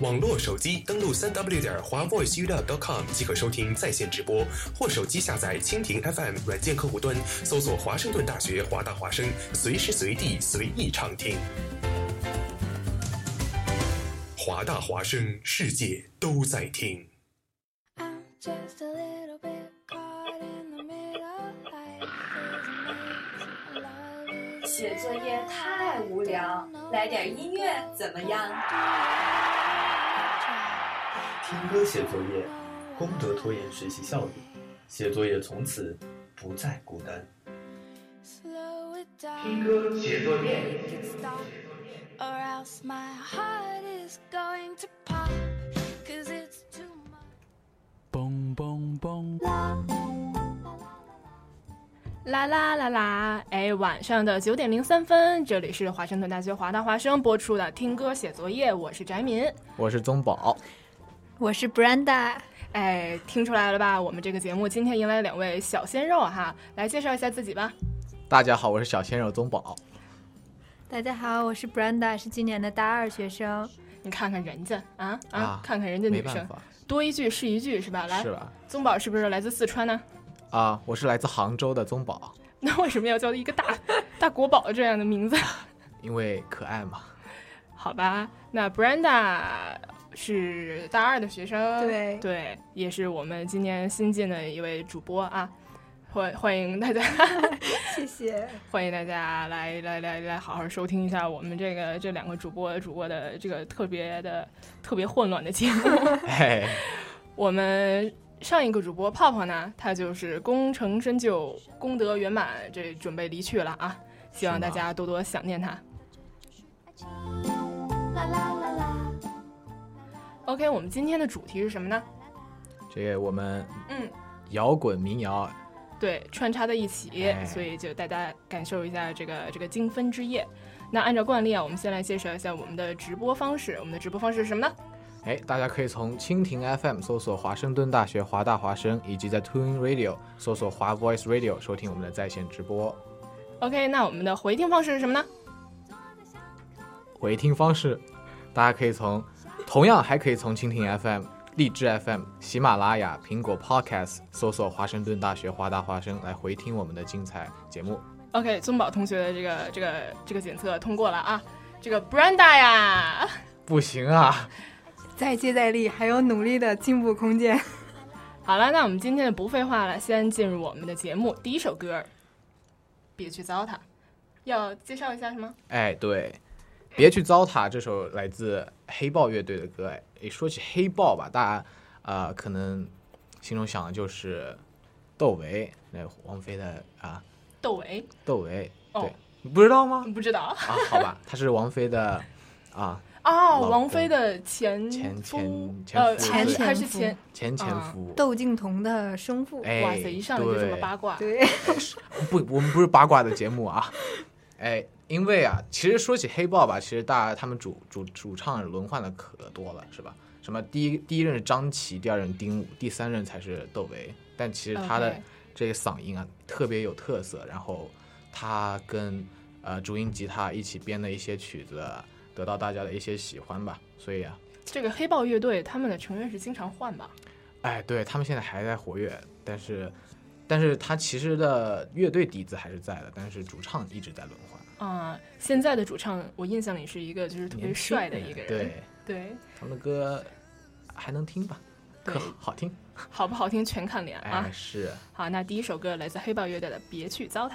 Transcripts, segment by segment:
网络手机登录三 w 点华 voiceup.com 即可收听在线直播，或手机下载蜻蜓 FM 软件客户端，搜索华盛顿大学华大华声，随时随地随意畅听。华大华声，世界都在听。写作业太无聊，来点音乐怎么样？听歌写作业，功德拖延学习效率，写作业从此不再孤单。听歌写作业。嘣嘣嘣！啦啦啦啦！哎，晚上的九点零三分，这里是华盛顿大学华大华生播出的《听歌写作业》，我是翟敏，我是宗宝。我是 Brenda，哎，听出来了吧？我们这个节目今天迎来两位小鲜肉哈，来介绍一下自己吧。大家好，我是小鲜肉宗宝。大家好，我是 Brenda，是今年的大二学生。你看看人家啊啊，看看人家女生，多一句是一句是吧？来，是吧？宗宝是不是来自四川呢？啊，我是来自杭州的宗宝。那为什么要叫一个大 大国宝这样的名字？因为可爱嘛。好吧，那 Brenda。是大二的学生，对对，也是我们今年新进的一位主播啊，欢欢迎大家，谢谢，欢迎大家来来来来好好收听一下我们这个这两个主播主播的这个特别的特别混乱的节目。我们上一个主播泡泡呢，他就是功成身就、功德圆满，这准备离去了啊，希望大家多多想念他。啦啦啦啦。OK，我们今天的主题是什么呢？这个我们嗯，摇滚民谣，对，穿插在一起，所以就大家感受一下这个这个精分之夜。那按照惯例啊，我们先来介绍一下我们的直播方式。我们的直播方式是什么呢？哎，大家可以从蜻蜓 FM 搜索华盛顿大学华大华声，以及在 Tune Radio 搜索华 Voice Radio 收听我们的在线直播。OK，那我们的回听方式是什么呢？回听方式，大家可以从。同样还可以从蜻蜓 FM、荔枝 FM、喜马拉雅、苹果 Podcast 搜索华盛顿大学华大华生来回听我们的精彩节目。OK，宗宝同学的这个这个这个检测通过了啊！这个 Brenda 呀，不行啊，再接再厉，还有努力的进步空间。好了，那我们今天的不废话了，先进入我们的节目。第一首歌，别去糟蹋，要介绍一下什么？哎，对。别去糟蹋这首来自黑豹乐队的歌。哎，说起黑豹吧，大家啊可能心中想的就是窦唯，那王菲的啊，窦唯，窦唯，哦。对，你不知道吗？不知道？啊，好吧，他是王菲的啊 哦，王菲的前前夫前前呃夫。对还是前前前夫，窦靖童的生父，哎，哇塞，一上来就这么八卦，对，不，我们不是八卦的节目啊。哎，因为啊，其实说起黑豹吧，其实大家他们主主主唱轮换的可多了，是吧？什么第一第一任是张琪，第二任丁武，第三任才是窦唯。但其实他的这个嗓音啊特别有特色，然后他跟呃主音吉他一起编的一些曲子，得到大家的一些喜欢吧。所以啊，这个黑豹乐队他们的成员是经常换吧？哎，对他们现在还在活跃，但是但是他其实的乐队底子还是在的，但是主唱一直在轮换。啊、现在的主唱我印象里是一个就是特别帅的一个人，对，对他们的歌还能听吧？对可好听。好不好听全看脸啊哎，！是好，那第一首歌来自黑豹乐队的《别去糟蹋》。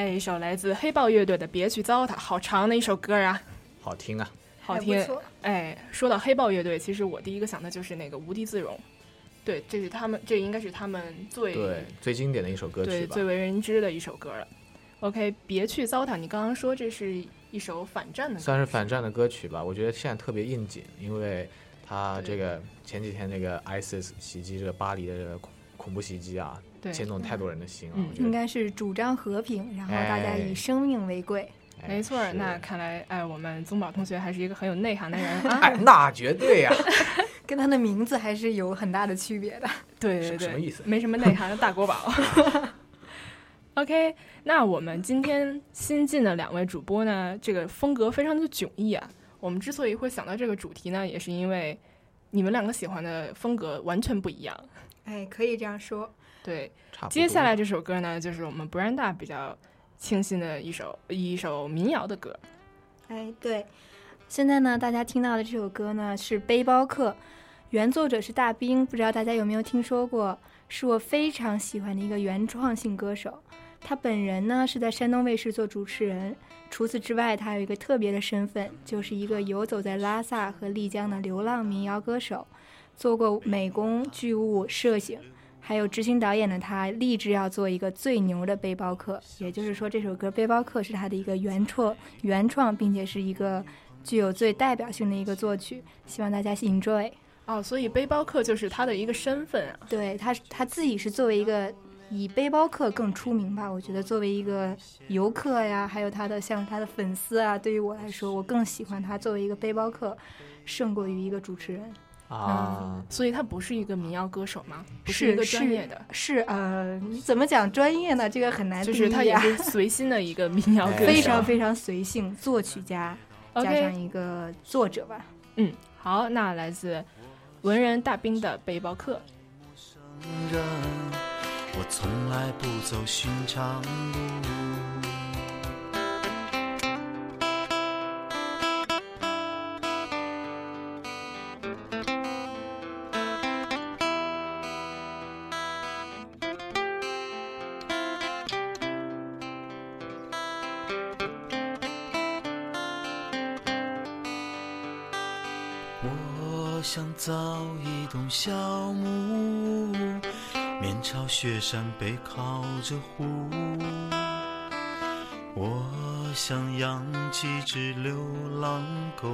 哎，一首来自黑豹乐队的《别去糟蹋》，好长的一首歌啊，好听啊，好听。哎，说到黑豹乐队，其实我第一个想的就是那个《无地自容》，对，这是他们，这应该是他们最对最经典的一首歌曲对，最为人知的一首歌了。OK，别去糟蹋，你刚刚说这是一首反战的，算是反战的歌曲吧？我觉得现在特别应景，因为他这个前几天那个 ISIS 袭击这个巴黎的这个恐恐怖袭击啊，牵动太多人的心了。我觉得应该是主张和平，然后大家以生命为贵。没错，那看来哎，我们宗宝同学还是一个很有内涵的人啊。哎，那绝对呀，跟他的名字还是有很大的区别的。对对对，什么意思？没什么内涵的大国宝。OK，那我们今天新进的两位主播呢，这个风格非常的迥异啊。我们之所以会想到这个主题呢，也是因为你们两个喜欢的风格完全不一样。哎，可以这样说。对，接下来这首歌呢，就是我们 Brenda 比较清新的一首一首民谣的歌。哎，对。现在呢，大家听到的这首歌呢是《背包客》，原作者是大兵，不知道大家有没有听说过？是我非常喜欢的一个原创性歌手。他本人呢是在山东卫视做主持人，除此之外，他有一个特别的身份，就是一个游走在拉萨和丽江的流浪民谣歌手，做过美工、剧务、摄影，还有执行导演的他，立志要做一个最牛的背包客。也就是说，这首歌《背包客》是他的一个原创，原创，并且是一个具有最代表性的一个作曲。希望大家 enjoy。哦，所以背包客就是他的一个身份啊。对他，他自己是作为一个。以背包客更出名吧？我觉得作为一个游客呀，还有他的像他的粉丝啊，对于我来说，我更喜欢他作为一个背包客，胜过于一个主持人啊。所以他不是一个民谣歌手吗？不是一个专业的，是呃，你怎么讲专业呢？这个很难。就是他也是随心的一个民谣 歌手，非常非常随性，作曲家加上一个作者吧。嗯，好，那来自文人大兵的背包客。我从来不走寻常路。雪山，背靠着湖。我想养几只流浪狗，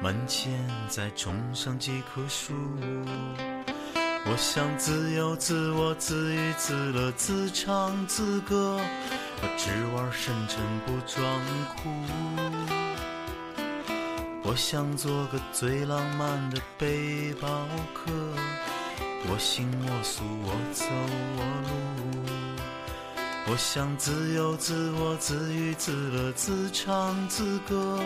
门前再种上几棵树。我想自由自我，自娱自乐，自唱自歌，我只玩深沉不装酷。我想做个最浪漫的背包客。我行我素，我走我路。我想自由自我，自娱自乐，自唱自歌。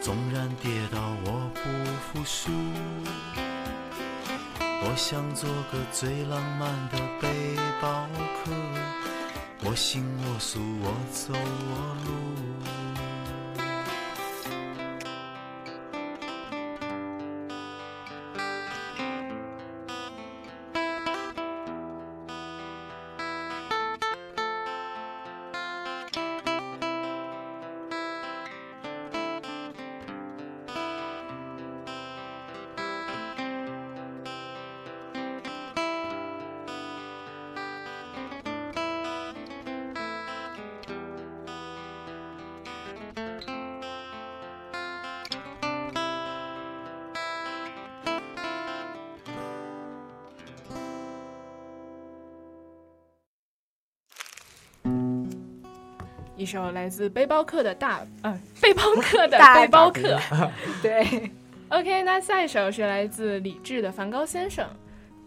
纵然跌倒，我不服输。我想做个最浪漫的背包客。我行我素，我走我路。一首来自背包客的大，嗯，背包客的背包客，对。OK，那下一首是来自李志的《梵高先生》，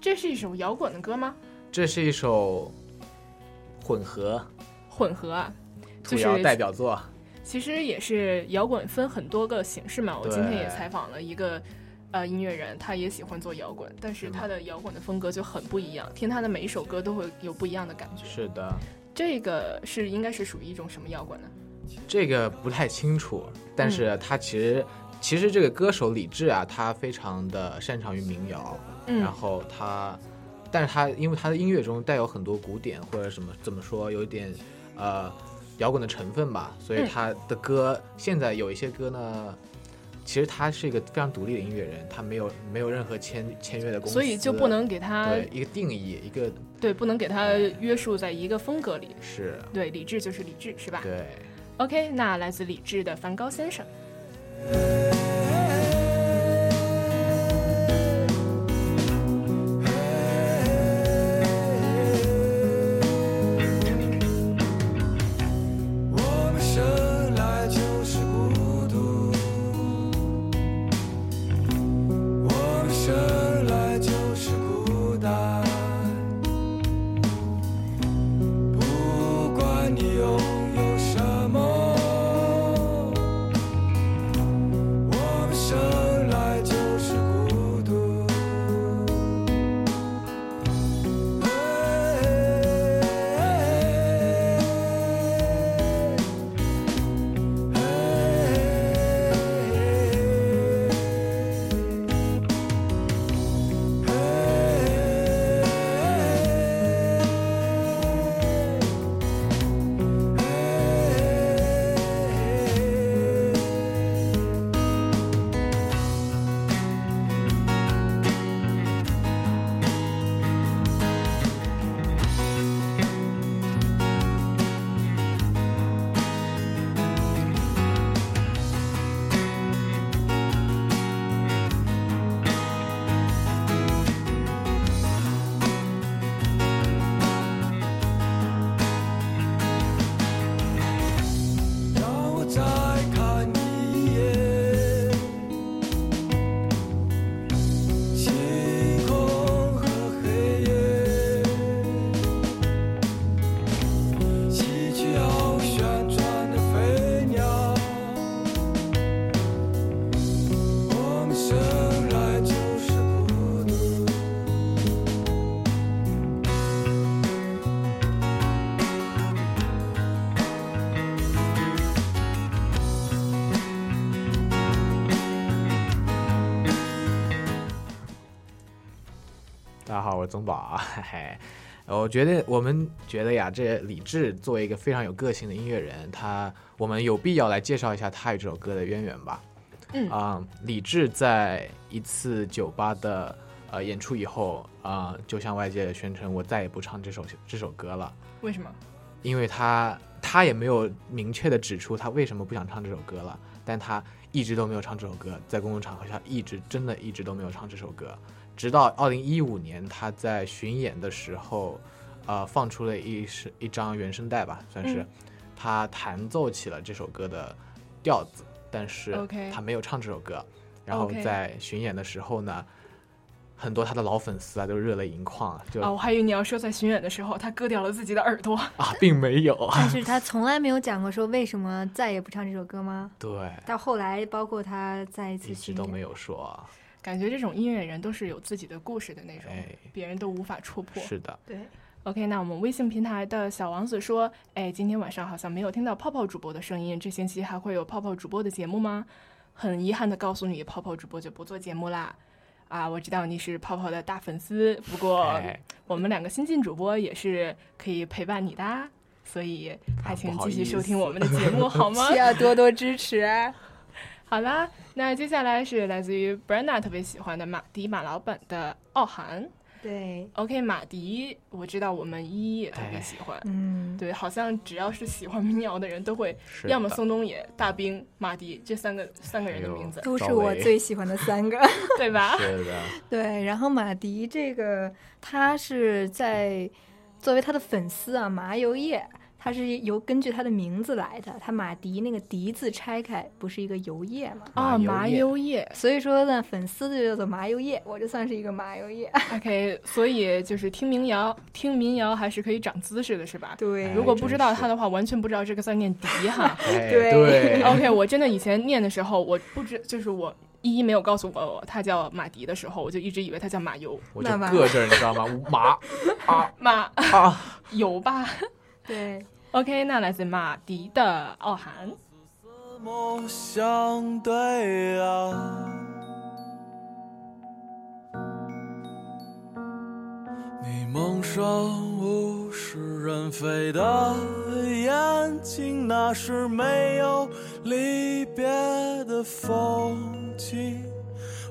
这是一首摇滚的歌吗？这是一首混合，混合啊，就是代表作。其实也是摇滚分很多个形式嘛。我今天也采访了一个呃音乐人，他也喜欢做摇滚，但是他的摇滚的风格就很不一样，听他的每一首歌都会有不一样的感觉。是的。这个是应该是属于一种什么摇滚呢？这个不太清楚，但是他其实其实这个歌手李志啊，他非常的擅长于民谣，然后他，但是他因为他的音乐中带有很多古典或者什么怎么说，有一点呃摇滚的成分吧，所以嗯他的歌现在有一些歌呢。其实他是一个非常独立的音乐人，他没有没有任何签签约的公司，所以就不能给他一个定义，一个对不能给他约束在一个风格里。是对，理智就是理智，是吧？对。OK，那来自理智的梵高先生。好，我是宗宝啊，嘿嘿。我觉得我们觉得呀，这李志作为一个非常有个性的音乐人，他我们有必要来介绍一下他与这首歌的渊源吧。嗯啊、李志在一次酒吧的呃演出以后啊、就向外界宣称我再也不唱这首这首歌了，为什么？因为他他也没有明确的指出他为什么不想唱这首歌了，但他一直都没有唱这首歌，在公共场合下一直真的一直都没有唱这首歌，直到二零一五年他在巡演的时候，呃，放出了一是一张原声带吧，算是嗯他弹奏起了这首歌的调子，但是 OK 他没有唱这首歌。然后在巡演的时候呢，很多他的老粉丝啊都热泪盈眶，就啊，我还以为你要说在巡演的时候他割掉了自己的耳朵。啊，并没有。但是他从来没有讲过说为什么再也不唱这首歌吗？对，到后来，包括他再一次一直巡演都没有说。感觉这种音乐人都是有自己的故事的那种，哎别人都无法戳破。是的，对。OK，那我们微信平台的小王子说：“哎，今天晚上好像没有听到泡泡主播的声音，这星期还会有泡泡主播的节目吗？”很遗憾的告诉你，泡泡主播就不做节目啦。啊，我知道你是泡泡的大粉丝，不过哎我们两个新晋主播也是可以陪伴你的啊，所以还请继续收听我们的节目 好吗？需要多多支持啊！好啦，那接下来是来自于 Brenna 特别喜欢的马迪马老板的《傲寒》。对，OK，马迪，我知道我们依依也特别喜欢。嗯，对，好像只要是喜欢民谣的人都会，要么的宋冬野、大兵、马迪这三个三个人的名字，都是我最喜欢的三个。对吧？是的，对，然后马迪这个，他是在作为他的粉丝啊，麻油叶，他是由根据它的名字来的。它马迪那个迪字拆开，不是一个油叶吗？啊，麻油叶。所以说呢，粉丝就叫做麻油叶，我就算是一个麻油叶。OK，所以就是听民谣，听民谣还是可以长姿势的，是吧？对如果不知道真是他的话，完全不知道这个字念迪哈。哎对对 OK，我真的以前念的时候，我不知就是我依依没有告诉我他叫马迪的时候，我就一直以为他叫马油。我就那完硌这儿，你知道吗？马啊马啊，油吧。对，OK，那来自马迪的《傲寒》。相对啊？你蒙上无数是人飞的眼睛，那是没有离别的风景。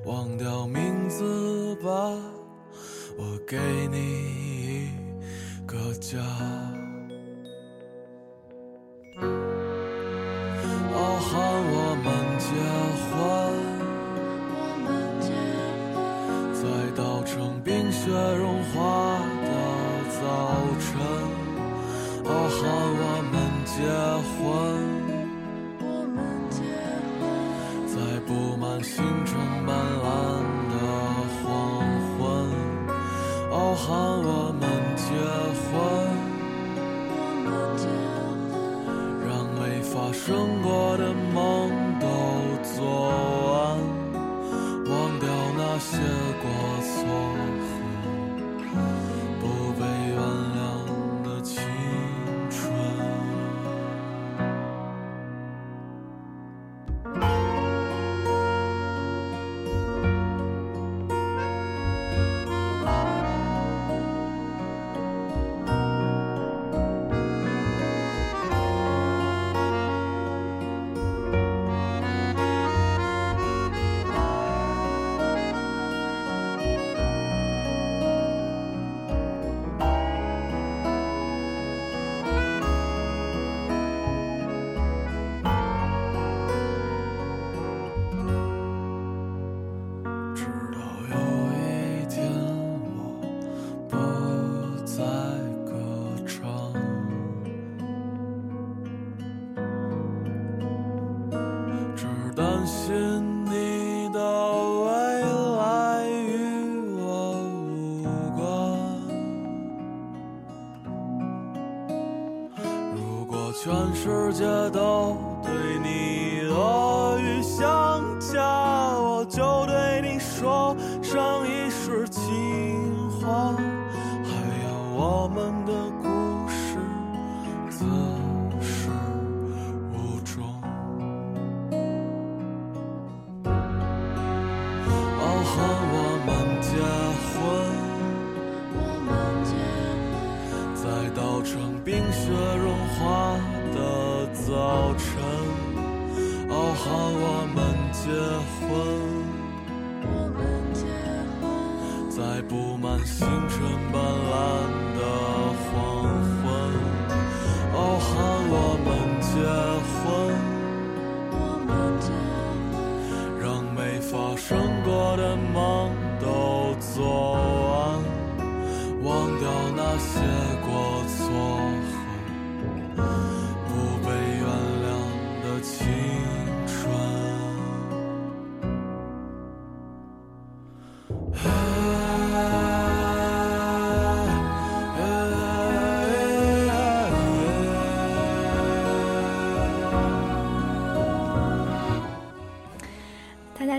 忘掉名字吧，我给你一个家。傲寒我们结婚，在稻城冰雪融化的早晨。傲寒我们结婚。在布满星辰斑斓的黄昏，傲寒我们结婚。没发生过的梦都做完，忘掉那些过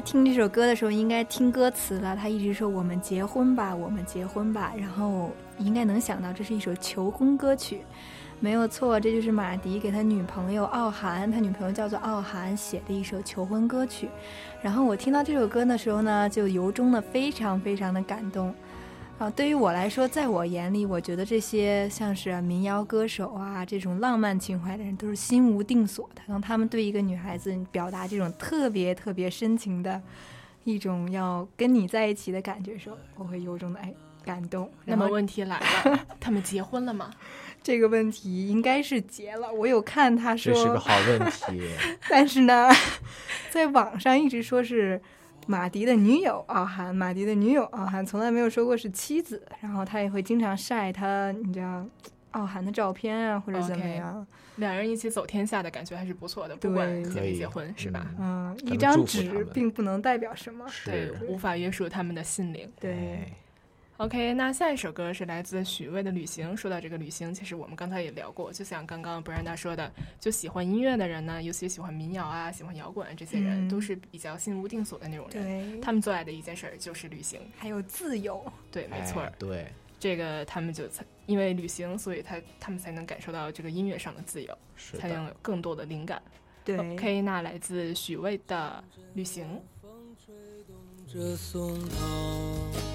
听这首歌的时候，应该听歌词了。他一直说“我们结婚吧，我们结婚吧”，然后应该能想到这是一首求婚歌曲，没有错，这就是马迪给他女朋友傲寒，他女朋友叫做傲寒写的一首求婚歌曲。然后我听到这首歌的时候呢，就由衷的非常非常的感动。啊，对于我来说，在我眼里，我觉得这些像是民谣歌手啊，这种浪漫情怀的人，都是心无定所的。当他们对一个女孩子表达这种特别特别深情的一种要跟你在一起的感觉的时候，我会由衷的哎感动。那么问题来了，他们结婚了吗？这个问题应该是结了。我有看他说这是个好问题，但是呢，在网上一直说是。马迪的女友傲寒，马迪的女友傲寒从来没有说过是妻子，然后他也会经常晒他，你知道，傲寒的照片啊，或者怎么样。两人一起走天下的感觉还是不错的，不管结没结婚是吧？嗯，一张纸并不能代表什么，对，无法约束他们的心灵。对。OK，那下一首歌是来自许巍的《旅行》。说到这个旅行，其实我们刚才也聊过，就像刚刚 Brenda 说的，就喜欢音乐的人呢，尤其喜欢民谣啊、喜欢摇滚这些人，嗯、都是比较心无定所的那种人。对，他们最爱的一件事儿就是旅行，还有自由。对，没错、哎。对，这个他们就才因为旅行，所以他他们才能感受到这个音乐上的自由，才能有更多的灵感。对，OK，那来自许巍的《旅行》。风吹动着松涛，这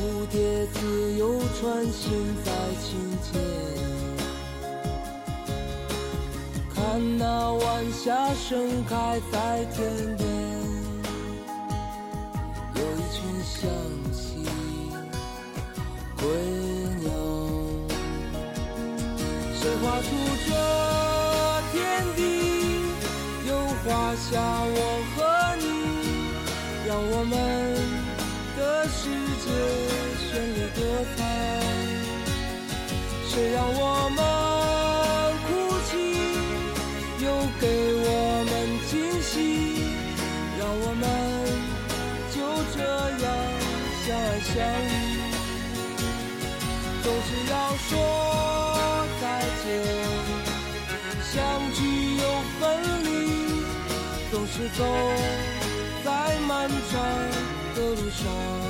蝴蝶自由穿行在清涧，看那晚霞盛开在天边，有一群向西归鸟。谁画出这天地？又画下我和你，让我们世界绚丽多彩。谁让我们哭泣，又给我们惊喜，让我们就这样相爱相依。总是要说再见，相聚又分离，总是走在漫长的路上。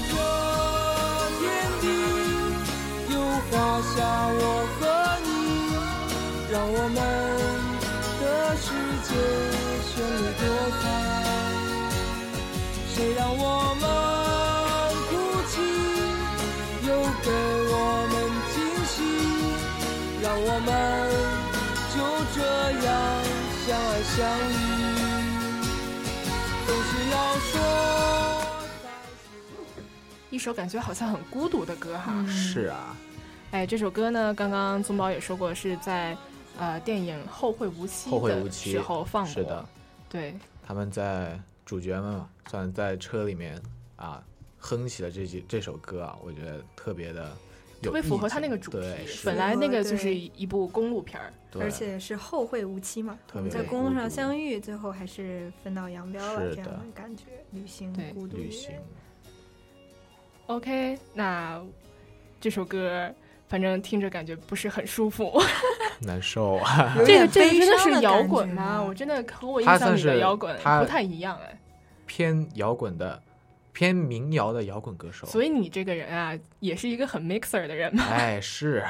相遇。总是要说。一首感觉好像很孤独的歌哈。是啊，哎，这首歌呢，刚刚宗宝也说过，是在呃电影《后会无期》后会无期时候放过。是的，对，他们在主角们嘛，算在车里面啊哼起了这几这首歌啊，我觉得特别的特别符合他那个主题。本来那个就是一部公路片儿，而且是后会无期嘛，我们在公路上相遇，最后还是分道扬镳了，这样的感觉，旅行孤独。旅行。OK，那这首歌反正听着感觉不是很舒服，难受啊。这个这个真的是摇滚吗？我真的和我印象里的摇滚不太一样哎。偏摇滚的，偏民谣的摇滚歌手。所以你这个人啊，也是一个很 mixer 的人嘛。哎，是，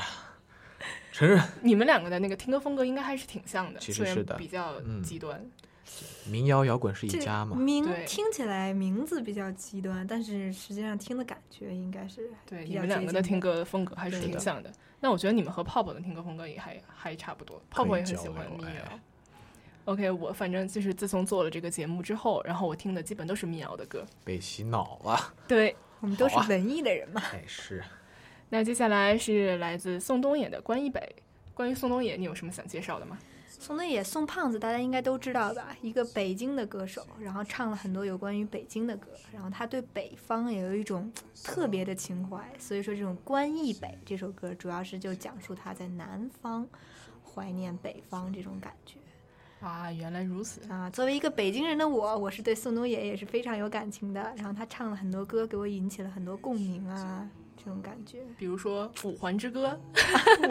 承认。你们两个的那个听歌风格应该还是挺像的，其实是的，比较极端。民谣摇滚是一家嘛？名听起来名字比较极端，但是实际上听的感觉应该是对你们两个的听歌风格还是挺像的。那我觉得你们和泡泡的听歌风格也还还差不多，泡泡也很喜欢民谣。OK，我反正就是自从做了这个节目之后，然后我听的基本都是民谣的歌，被洗脑了。对我们都是文艺的人嘛。哎，是。那接下来是来自宋冬野的《关一北》。关于宋冬野，你有什么想介绍的吗？宋冬野，宋胖子，大家应该都知道吧？一个北京的歌手，然后唱了很多有关于北京的歌，然后他对北方也有一种特别的情怀，所以说这种《关忆北》这首歌，主要是就讲述他在南方怀念北方这种感觉。啊，原来如此啊！作为一个北京人的我，我是对宋冬野也是非常有感情的。然后他唱了很多歌，给我引起了很多共鸣啊，这种感觉。比如说《五环之歌 》，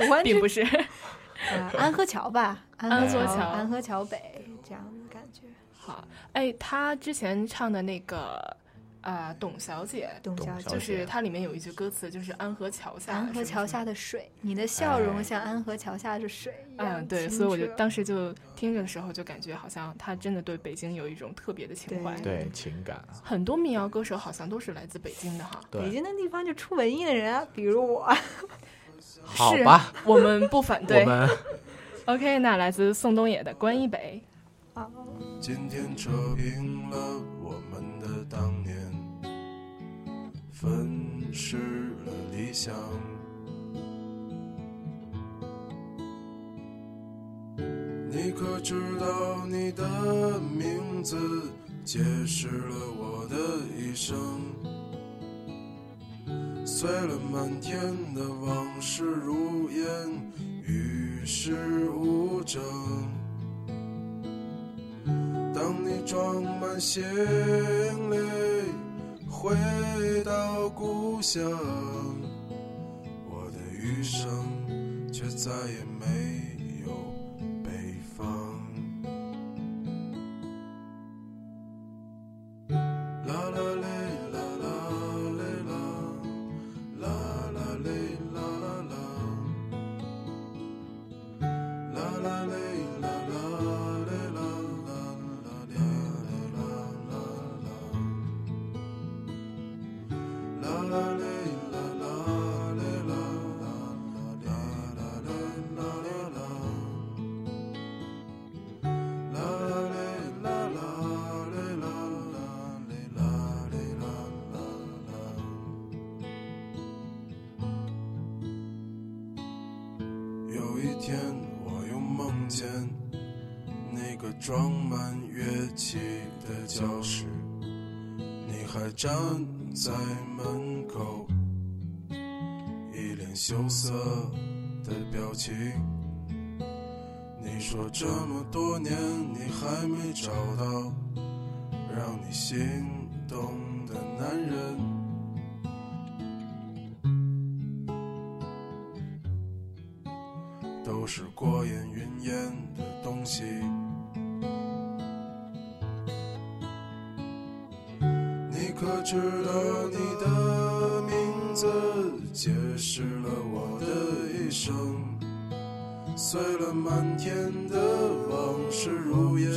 五环 并不是。呃，安河桥吧，安河桥，安河桥北这样的感觉。好，哎，他之前唱的那个啊，董小姐，董小姐就是它里面有一句歌词，就是安河桥下，安河桥下的水，你的笑容像安河桥下的水一样。嗯，对，所以我就当时就听着的时候，就感觉好像他真的对北京有一种特别的情怀，对情感。很多民谣歌手好像都是来自北京的哈，北京的地方就出文艺的人啊，比如我。好吧，我们不反 对。我们 OK，那来自宋冬野的《关一北》。今天扯平了我们的当年，粉饰了理想。你可知道你的名字解释了我的一生？碎了满天的往事如烟，与世无争。当你装满行李回到故乡，我的余生却再也没有找到让你心动的男人，都是过眼云烟的东西。你可知道你的名字解释了我的一生？碎了满天的往事如烟，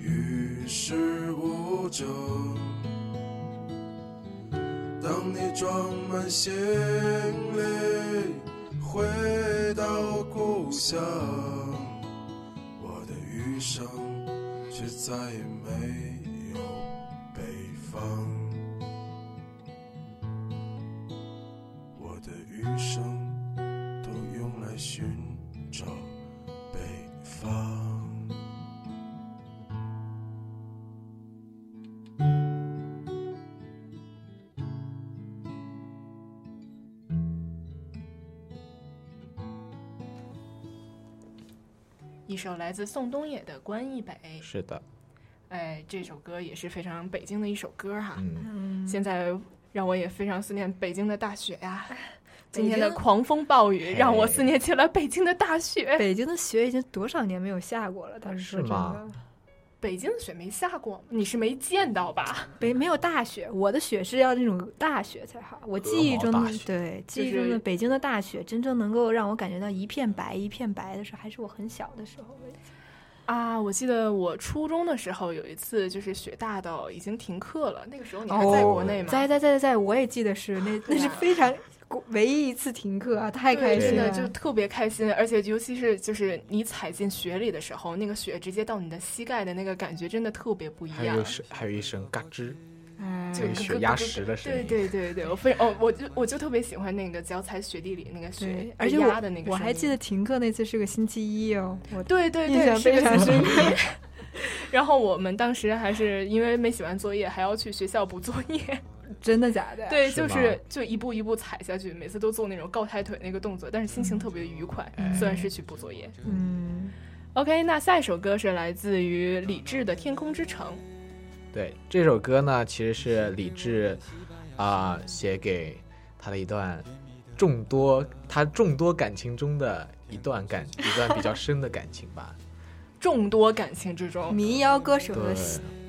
与世无争。当你装满行李回到故乡，我的余生却再也没有北方。首来自宋冬野的《关忆北》。是的，哎，这首歌也是非常北京的一首歌哈。嗯，现在让我也非常思念北京的大雪呀。今天的狂风暴雨让我思念起了北京的大雪。北京的雪已经多少年没有下过了？倒是说真的，北京的雪没下过，你是没见到吧？北没有大雪，我的雪是要那种大雪才好。我记忆中的对记忆中的北京的大雪，真正能够让我感觉到一片白一片白的时候，还是我很小的时候。啊，我记得我初中的时候有一次，就是雪大到已经停课了。那个时候你还在国内吗？在在在在，我也记得是那 那是非常。唯一一次停课啊，太开心了，就特别开心，而且尤其是就是你踩进雪里的时候，那个雪直接到你的膝盖的那个感觉，真的特别不一样。还有是还有一声嘎吱，嗯，就雪压实的声音。对对对对，我非哦，我就我就特别喜欢那个脚踩雪地里那个雪，而且压的那个。我还记得停课那次是个星期一哦，我对对对，印象非常深刻。然后我们当时还是因为没写完作业，还要去学校补作业。真的假的？对，就是就一步一步踩下去，每次都做那种高抬腿那个动作，但是心情特别愉快。虽然是去补作业。嗯。OK，那下一首歌是来自于李志的《天空之城》。对，这首歌呢，其实是李志啊、呃、写给他的一段众多他众多感情中的一段感一段比较深的感情吧。众多感情之中，民谣歌手的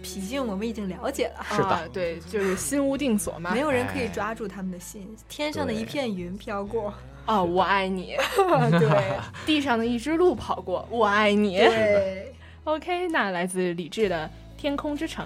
脾性我们已经了解了。是的，对，就是心无定所嘛，没有人可以抓住他们的心。天上的一片云飘过，哦，我爱你。对，地上的一只鹿跑过，我爱你。对，OK，那来自李志的《天空之城》。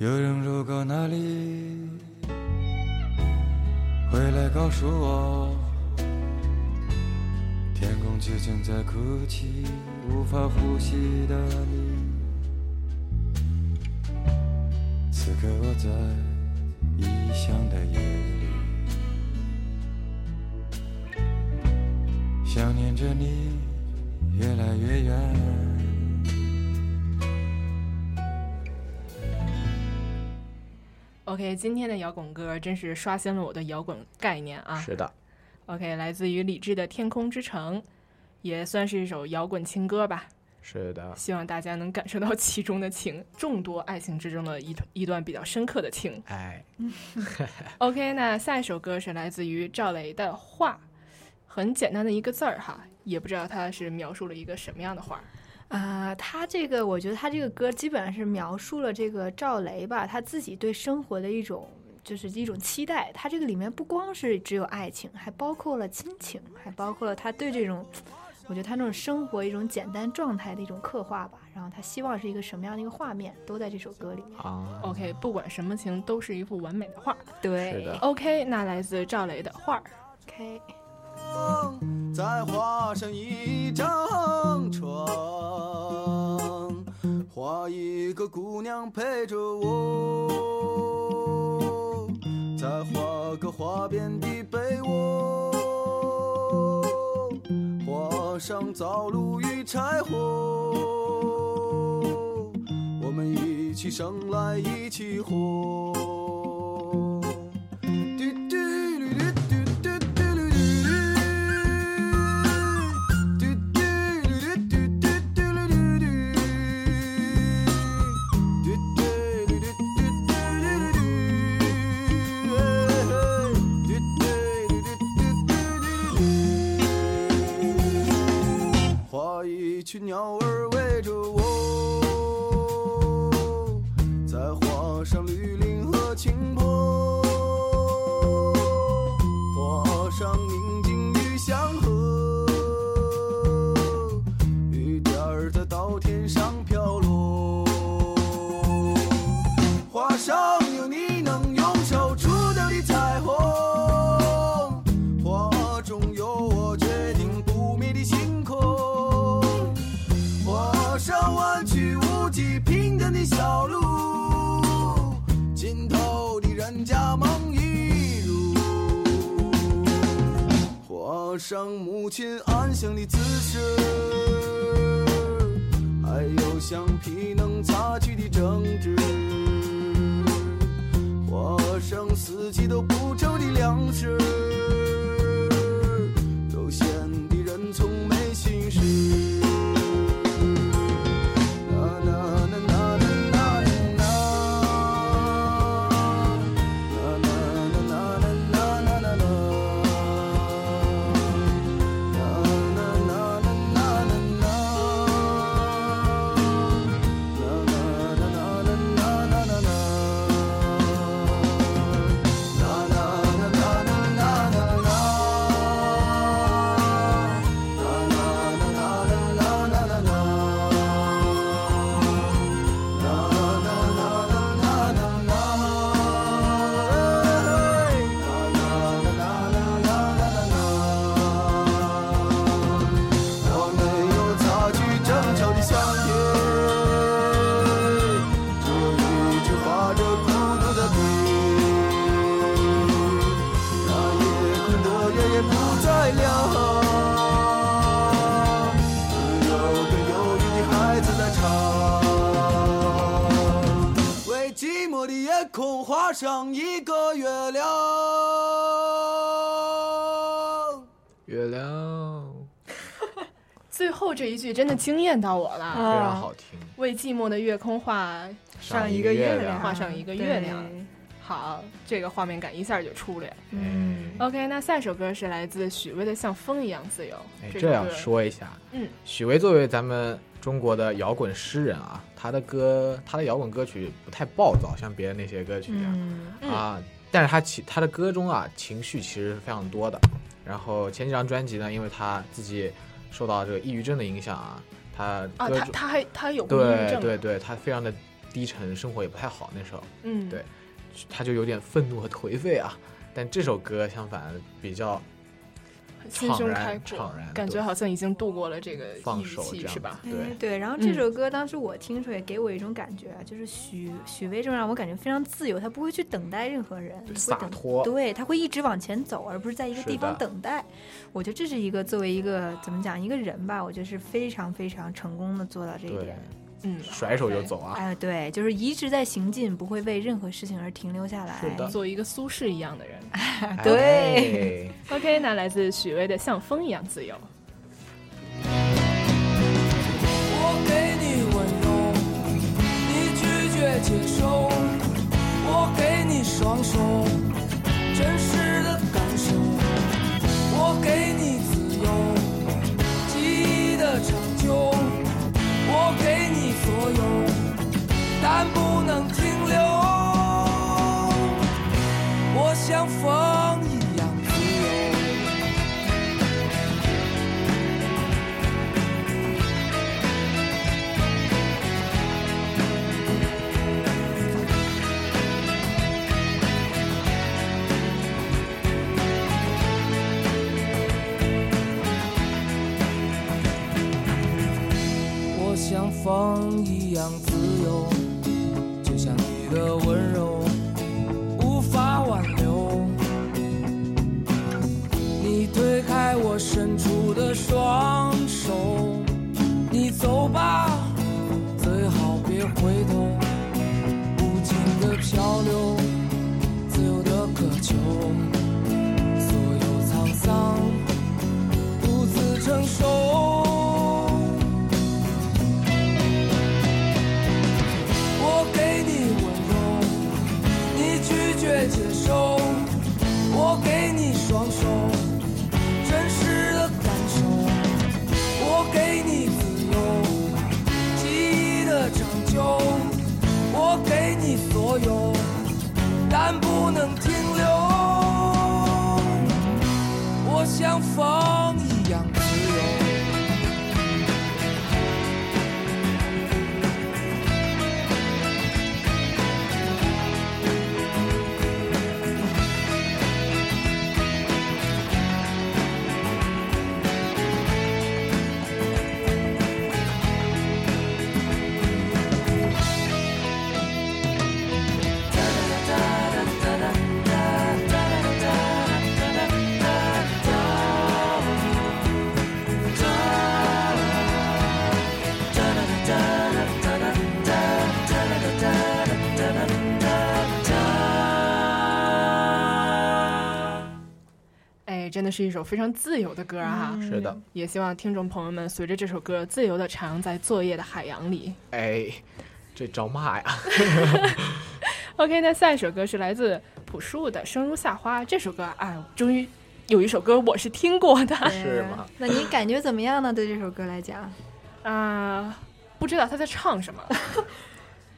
有人路过那里，回来告诉我，天空之城在哭泣，无法呼吸的你。此刻我在异乡的夜里，想念着你，越来越远。OK，今天的摇滚歌真是刷新了我的摇滚概念啊！是的，OK，来自于李志的《天空之城》，也算是一首摇滚情歌吧。是的，希望大家能感受到其中的情，众多爱情之中的一一段比较深刻的情。哎，OK，那下一首歌是来自于赵雷的《画》，很简单的一个字儿哈，也不知道他是描述了一个什么样的画。啊，他这个，我觉得他这个歌基本上是描述了这个赵雷吧，他自己对生活的一种，就是一种期待。他这个里面不光是只有爱情，还包括了亲情，还包括了他对这种，我觉得他那种生活一种简单状态的一种刻画吧。然后他希望是一个什么样的一个画面，都在这首歌里面。啊，OK，不管什么情，都是一幅完美的画。对，OK，那来自赵雷的画，OK。再画上一张床，画一个姑娘陪着我，再画个花边的被窝，画上灶炉与柴火，我们一起生来一起活。群鸟上母亲安详的姿势，还有橡皮能擦去的争执。画上四季都不愁的粮食，悠闲的人从没心事。一句真的惊艳到我了，非常好听。为寂寞的夜空画上一个月亮，画上一个月亮。好，这个画面感一下就出来了。嗯，OK，那下一首歌是来自许巍的《像风一样自由》。哎，这要说一下，嗯，许巍作为咱们中国的摇滚诗人啊，他的歌，他的摇滚歌曲不太暴躁，像别的那些歌曲一样啊。但是他其他的歌中啊，情绪其实是非常多的。然后前几张专辑呢，因为他自己。受到这个抑郁症的影响啊，他啊，他他还他有对对对，他非常的低沉，生活也不太好那时候，嗯，对，他就有点愤怒和颓废啊。但这首歌相反比较心胸开阔，然，感觉好像已经度过了这个抑郁期是吧？对对。然后这首歌当时我听出来，给我一种感觉啊，就是许许巍这让我感觉非常自由，他不会去等待任何人，洒脱，对他会一直往前走，而不是在一个地方等待。我觉得这是一个作为一个怎么讲一个人吧，我觉得是非常非常成功的做到这一点。嗯，甩手就走啊！哎，对，就是一直在行进，不会为任何事情而停留下来。是的，做一个苏轼一样的人。对。OK，那来自许巍的《像风一样自由》。我给你温柔，你拒绝接受；我给你双手，真实的感受；我给你自由，记忆的长久。但不能停留。我像风一样自由。我像风一样，温柔无法挽留。你推开我伸出的双手，你走吧，最好别回头。无尽的漂流，自由的渴求，却接受，我给你双手，真实的感受。我给你自由，记忆的长久。我给你所有，但不能停留。我想放真的是一首非常自由的歌啊！是的，也希望听众朋友们随着这首歌自由的徜徉在作业的海洋里。哎，这招骂呀！OK，那下一首歌是来自朴树的《生如夏花》。这首歌，哎，终于有一首歌我是听过的，是吗？那你感觉怎么样呢？对这首歌来讲，啊，不知道他在唱什么。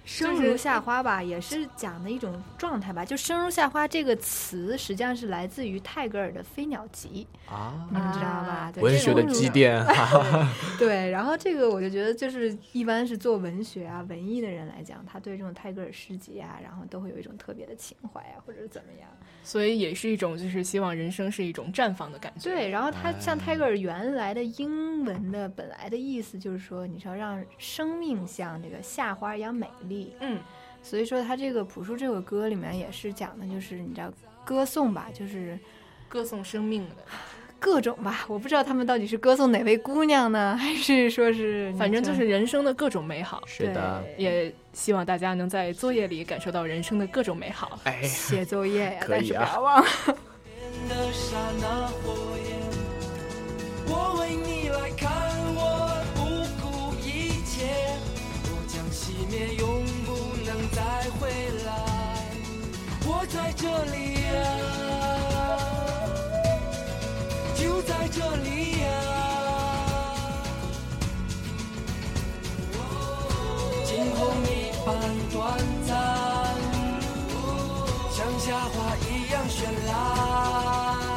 生如夏花吧，也是讲的一种状态吧。就“生如夏花”这个词，实际上是来自于泰戈尔的《飞鸟集》啊，你们知道吧？文学的积淀。对，然后这个我就觉得，就是一般是做文学啊、文艺的人来讲，他对这种泰戈尔诗集啊，然后都会有一种特别的情怀啊，或者是怎么样。所以也是一种，就是希望人生是一种绽放的感觉。对，然后他像泰戈尔原来的英文的本来的意思就是说，你要让生命像这个夏花一样美丽。嗯，所以说他这个朴树这首歌里面也是讲的，就是你知道歌颂吧，就是歌颂生命的，各种吧，我不知道他们到底是歌颂哪位姑娘呢，还是说是反正就是人生的各种美好。是的，也希望大家能在作业里感受到人生的各种美好。哎，写作业呀，啊。但是不要忘了。我为你来看，我不顾一切，我将熄灭，永不能再回来。我在这里呀、在这里呀、惊鸿一般短暂，像夏花一样绚烂。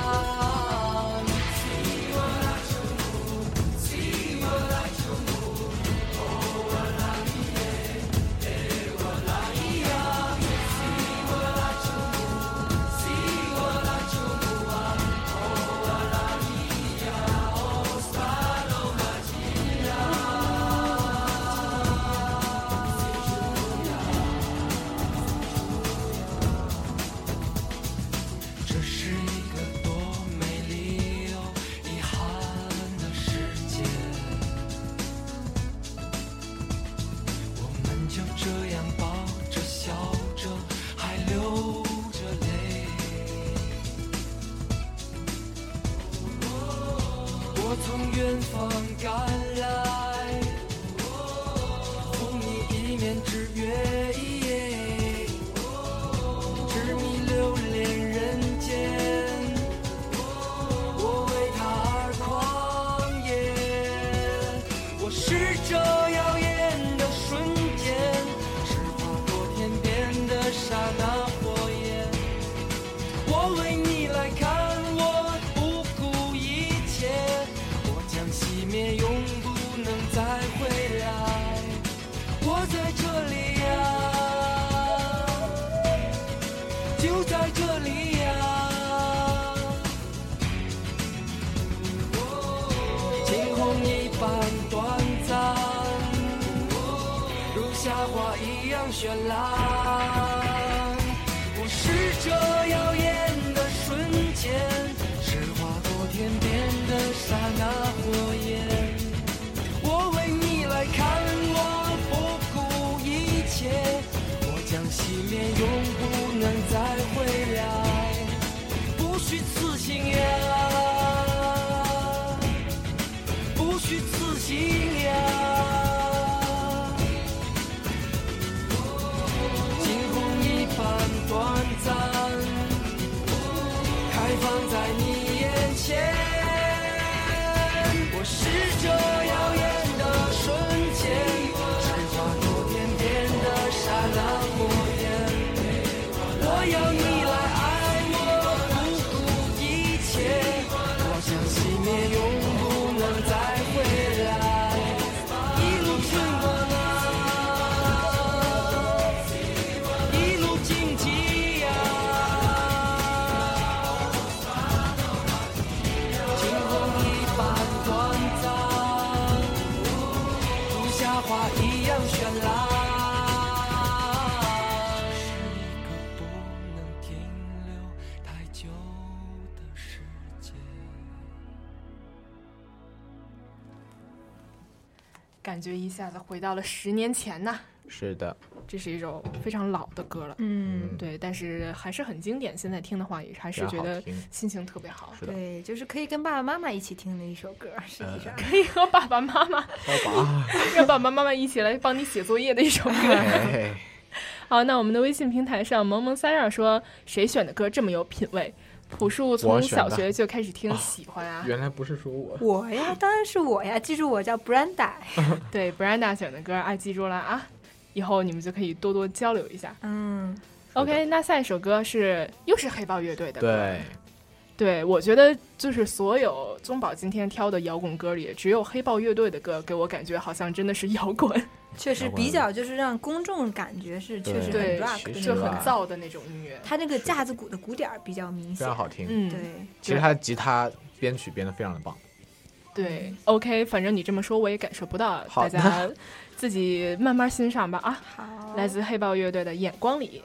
感觉一下子回到了十年前呐。是的，这是一首非常老的歌了，嗯，对，但是还是很经典。现在听的话，也还是觉得心情特别好。对，就是可以跟爸爸妈妈一起听的一首歌，实际上可以和爸爸妈妈，让爸爸妈妈一起来帮你写作业的一首歌。好，那我们的微信平台上，萌萌三让说，谁选的歌这么有品味？朴树从小学就开始听，喜欢啊。原来不是说我，我呀，当然是我呀。记住我叫 Brenda。对，Brenda 选的歌，啊记住了啊。以后你们就可以多多交流一下。嗯，OK，那下一首歌是又是黑豹乐队的歌。对，对我觉得就是所有宗宝今天挑的摇滚歌里，只有黑豹乐队的歌给我感觉好像真的是摇滚，确实比较就是让公众感觉是确实很对 rock，就很燥的那种音乐。他那个架子鼓的鼓点儿比较明显，非常好听。嗯，对。其实他的吉他编曲编的非常的棒。对，OK，反正你这么说我也感受不到，大家自己慢慢欣赏吧啊。好，来自黑豹乐队的《眼光里》。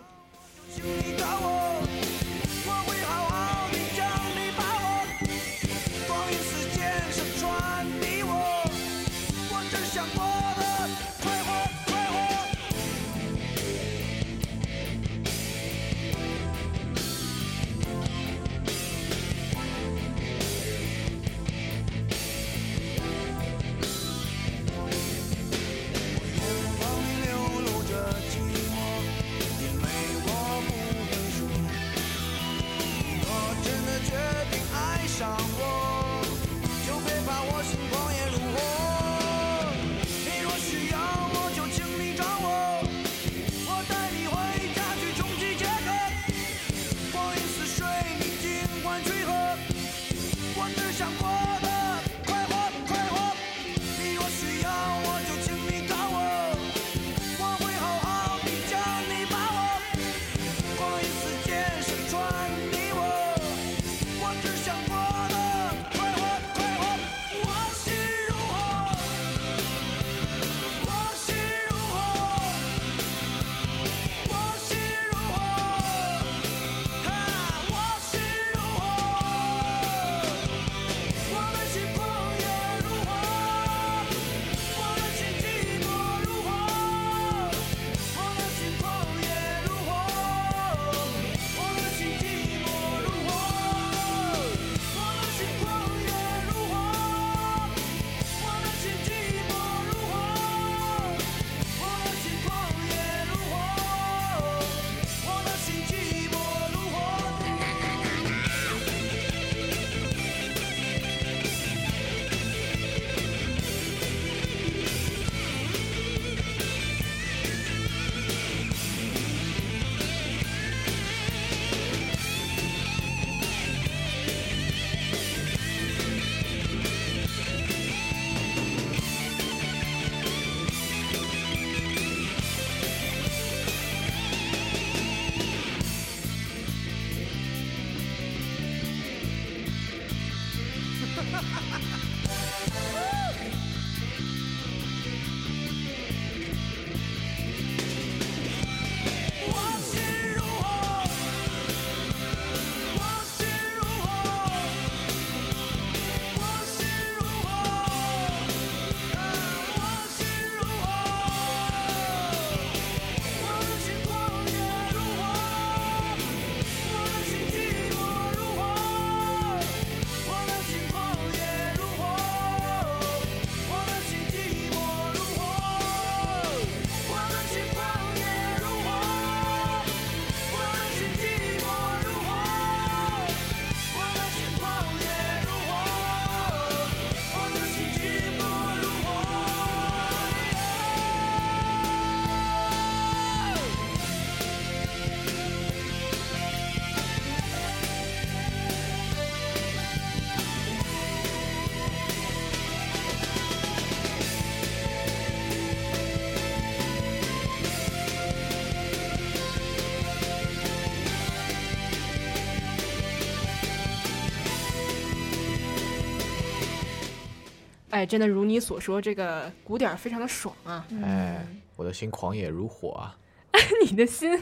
哎，真的如你所说，这个鼓点儿非常的爽啊！哎，我的心狂野如火啊！你的心，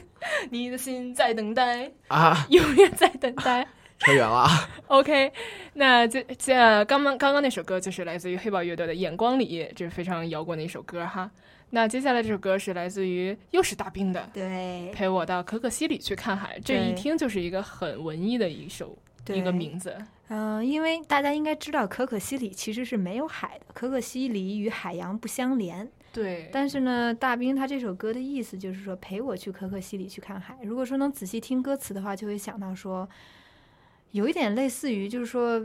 你的心在等待啊，永远在等待。扯远了啊。OK，那这这刚刚刚刚那首歌就是来自于黑豹乐队的《眼光里》，这是非常摇滚的一首歌哈。那接下来这首歌是来自于又是大兵的，对，陪我到可可西里去看海。这一听就是一个很文艺的一首对一个名字。嗯、因为大家应该知道，可可西里其实是没有海的，可可西里与海洋不相连。对，但是呢，大兵他这首歌的意思就是说，陪我去可可西里去看海。如果说能仔细听歌词的话，就会想到说，有一点类似于就是说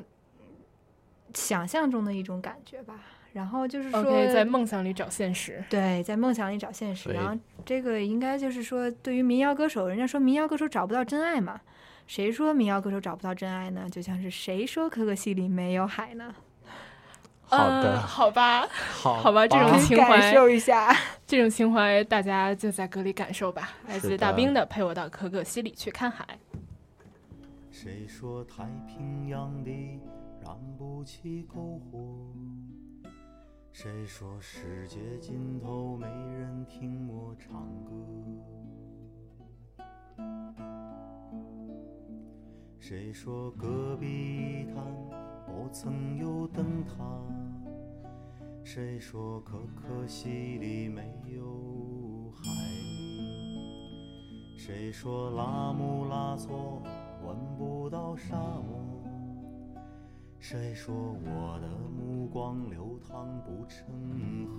想象中的一种感觉吧。然后就是说在梦想里找现实。对，在梦想里找现实。然后这个应该就是说，对于民谣歌手，人家说民谣歌手找不到真爱嘛。谁说民谣歌手找不到真爱呢？就像是谁说可可西里没有海呢？好的，呃好吧，好好吧，这种情怀，感受一下。这种情怀，大家就在歌里感受吧。来自大兵的《陪我到可可西里去看海》。谁说太平洋里燃不起篝火？谁说世界尽头没人听我唱歌？谁说戈壁滩不曾有灯塔？谁说可可西里没有海？谁说拉姆拉措闻不到沙漠？谁说我的目光流淌不成河？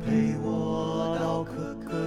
陪我到可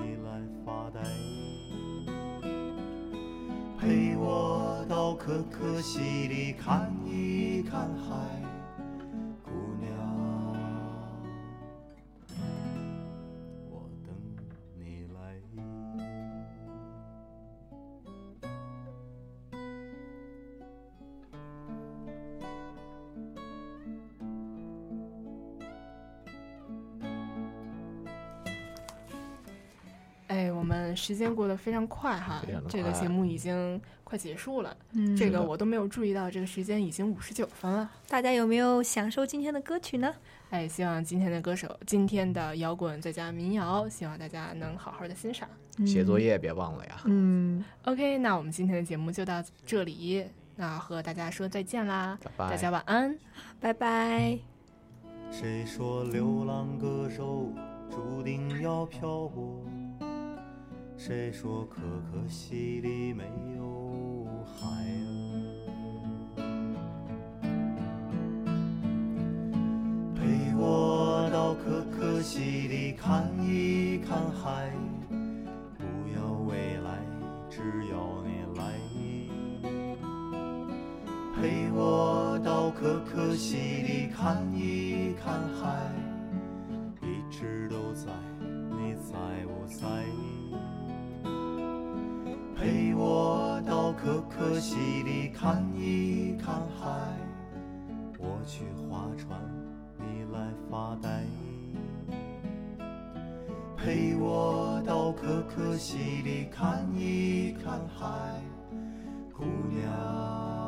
你来发呆。陪我到可可西里看一看海。时间过得非常快哈，这个节目已经快结束了。嗯，这个我都没有注意到，这个时间已经五十九分了。大家有没有享受今天的歌曲呢？哎，希望今天的歌手，今天的摇滚再加民谣，希望大家能好好的欣赏。写作业别忘了呀。嗯，OK，那我们今天的节目就到这里，那和大家说再见啦，拜拜，大家晚安，拜拜。谁说流浪歌手注定要漂泊？谁说可可西里没有海啊？陪我到可可西里看一看海，不要未来，只要你来。陪我到可可西里看一看海，一直都在，你在不在？一看海，我去划船，你来发呆。陪我到可可西里看一看海，姑娘。